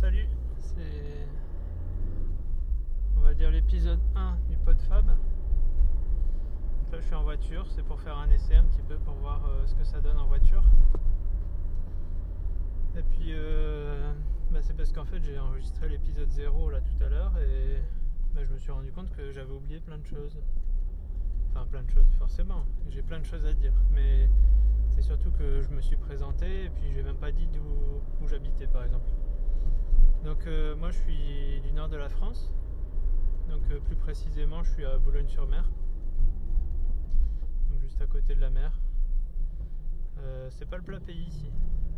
salut, c'est on va dire l'épisode 1 du PodFab. Là je suis en voiture, c'est pour faire un essai un petit peu pour voir euh, ce que ça donne en voiture. Et puis euh, bah, c'est parce qu'en fait j'ai enregistré l'épisode 0 là tout à l'heure et bah, je me suis rendu compte que j'avais oublié plein de choses. Enfin plein de choses forcément, j'ai plein de choses à dire, mais c'est surtout que je me suis présenté et puis j'ai même pas dit d'où où j'habitais par exemple. Donc euh, moi je suis du nord de la France. Donc euh, plus précisément je suis à Boulogne-sur-Mer. Donc juste à côté de la mer. Euh, c'est pas le plat pays ici.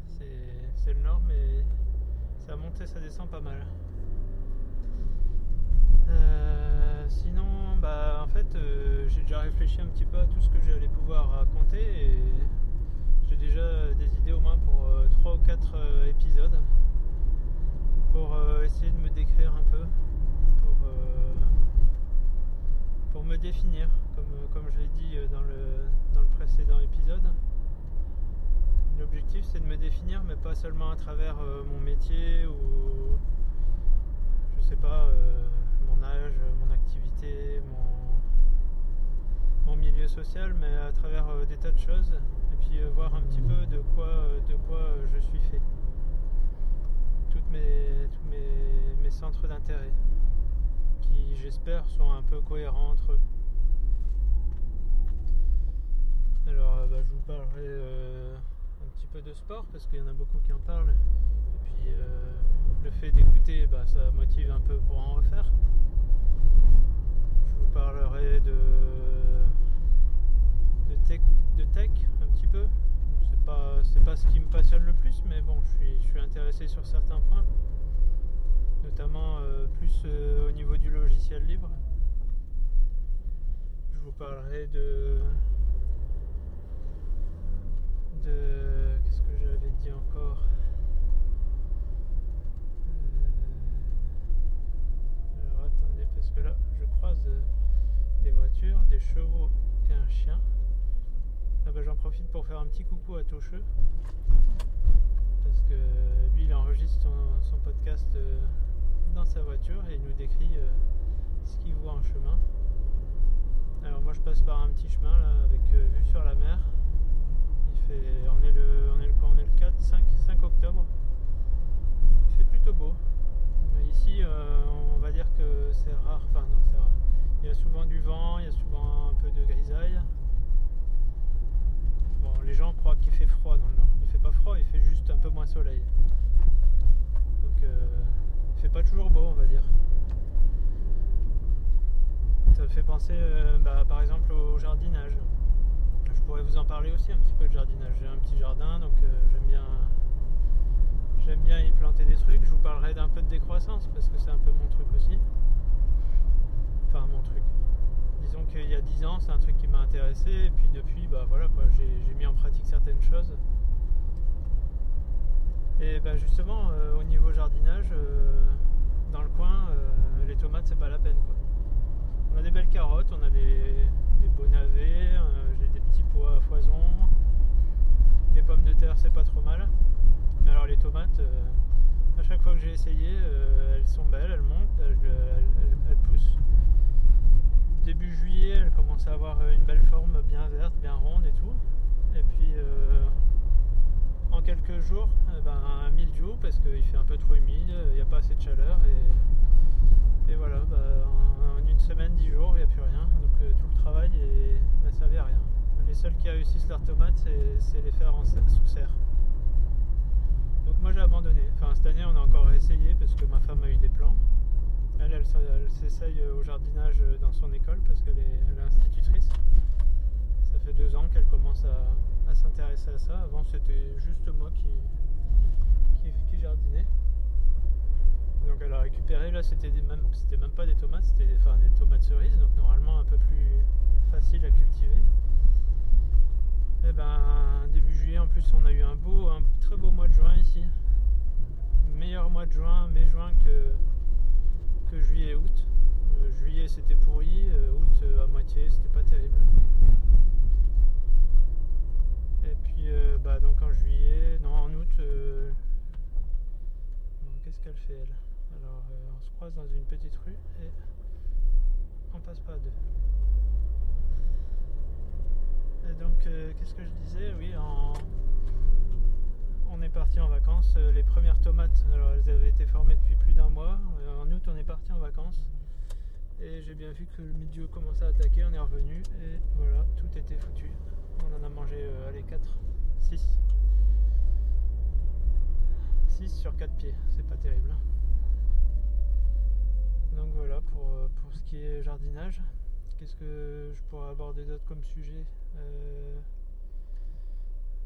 C'est- le nord mais ça monte et ça descend pas mal. Sinon bah en fait j'ai déjà réfléchi un petit peu à tout ce que j'allais pouvoir raconter et j'ai déjà des idées au moins pour 3 ou 4 épisodes pour euh, essayer de me décrire un peu, pour, euh, pour me définir, comme, comme je l'ai dit euh, dans le, dans le précédent épisode. L'objectif c'est de me définir, mais pas seulement à travers euh, mon métier ou je sais pas, euh, mon âge, mon activité, mon, mon milieu social, mais à travers euh, des tas de choses, et puis euh, voir un petit peu de quoi, euh, de quoi euh, je suis fait qui j'espère sont un peu cohérents entre eux. Alors euh, bah, je vous parlerai euh, un petit peu de sport parce qu'il y en a beaucoup qui en parlent. Et puis euh, le fait d'écouter, bah, ça motive un peu pour en refaire. Je vous parlerai de, de, tech, un petit peu. C'est pas, pas ce qui me passionne le plus, mais bon, je suis, je suis intéressé sur certains points, notamment euh, plus euh, au niveau du logiciel libre. Je vous parlerai de. de. Qu'est-ce que j'avais dit encore? Euh, Alors attendez, parce que là, je croise des voitures, des chevaux et un chien. Ah bah, J'en profite pour faire un petit coucou à Toucheux. Parce que lui, il enregistre son, podcast dans sa voiture et il nous décrit euh, ce qu'il voit en chemin. Alors moi je passe par un petit chemin là avec euh, vue sur la mer. Il fait, on est le, on est le, On est le 4, 5, 5 octobre. Il fait plutôt beau. Mais ici, euh, on va dire que c'est rare. Enfin non, c'est rare. Il y a souvent du vent, il y a souvent un peu de grisaille. Bon, les gens croient qu'il fait froid dans le nord. Il fait pas froid, il fait juste un peu moins soleil. Donc, euh, il fait pas toujours beau, on va dire. Ça me fait euh, bah, par exemple, au jardinage. Je pourrais vous en parler aussi un petit peu de jardinage. J'ai un petit jardin, donc euh, j'aime bien, j'aime bien y planter des trucs. Je vous parlerai d'un peu de décroissance parce que c'est un peu mon truc aussi. Enfin, mon truc disons qu'il y a 10 ans, c'est un truc qui m'a intéressé, et puis depuis, bah voilà j'ai mis en pratique certaines choses. Et bah justement, euh, au niveau jardinage, dans le coin, les tomates, c'est pas la peine quoi. On a des belles carottes, on a des, beaux navets, euh, j'ai des petits pois à foison, les pommes de terre, c'est pas trop mal. Mais alors les tomates, euh, à chaque fois que j'ai essayé, euh, elles sont belles, elles montent, elles, elles- elles- elles poussent début juillet, elle commence à avoir une belle forme bien verte, bien ronde et tout. Et puis en quelques jours, eh ben, un mildiou parce qu'il fait un peu trop humide, il n'y a pas assez de chaleur et, et voilà, bah, Donc euh, tout le travail n'a servi à rien. Les seuls qui réussissent leurs tomates, c'est les faire en sous serre. Donc moi j'ai abandonné. Enfin cette année on a encore essayé parce que ma femme a eu des plans. Elle, elle, s'essaye au jardinage dans son école parce qu'elle est, institutrice. Ça fait deux ans qu'elle commence à, à s'intéresser à ça. Avant, c'était juste moi qui, qui, qui jardinais. Donc elle a récupéré, c'était même, même pas des tomates, c'était des, enfin, des tomates cerises, donc normalement un peu plus facile à cultiver. Et ben début juillet en plus on a eu un beau, un très beau mois de juin ici. Meilleur mois de juin, mai-juin que, que juillet et août. Euh, juillet c'était pourri, euh, août euh, à moitié, c'était pas terrible. Et puis bah, donc en juillet, non en août, qu'est-ce qu'elle fait elle? Alors euh, on se croise dans une petite rue et on passe pas à deux. Et donc euh, qu'est-ce que je disais? Oui, en... on est parti en vacances. Euh, les premières tomates, alors elles avaient été formées depuis plus d'un mois. En août on est parti en vacances. Et j'ai bien vu que le milieu commençait à attaquer, on est revenu et voilà, tout était foutu. On en a mangé, allez, 4, 6. 6 sur 4 pieds, c'est pas terrible. Donc voilà pour, euh, pour ce qui est jardinage. Qu'est-ce que je pourrais aborder d'autre comme sujet Euh,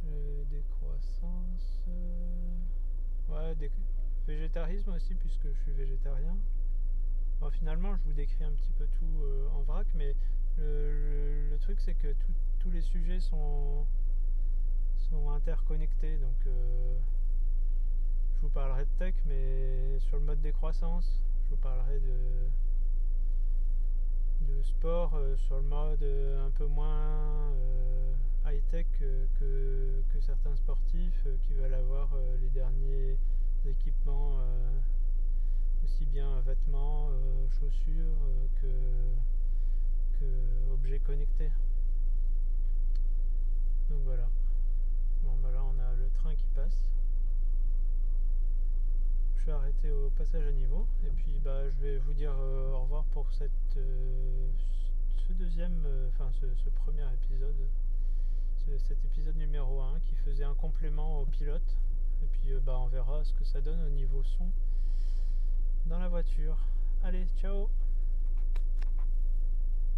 euh, Décroissance. ouais, végétarisme aussi, puisque je suis végétarien. Bon, finalement, je vous décris un petit peu tout en vrac, mais le, truc, c'est que tout- tous les sujets sont, sont interconnectés. Donc, je vous parlerai de tech, mais sur le mode décroissance, je vous parlerai de, de sport euh, sur le mode euh, un peu moins euh, high-tech que, que- certains sportifs qui veulent avoir les derniers équipements, aussi bien vêtements, chaussures que, que objets connectés. Donc voilà. Bon bah là on a le train qui passe. Suis arrêté au passage à niveau et puis bah je vais vous dire euh, au revoir pour cette, euh, ce deuxième, euh, enfin ce, premier épisode, ce- cet épisode numéro 1 qui faisait un complément au pilote. Et puis bah on verra ce que ça donne au niveau son dans la voiture. Allez, ciao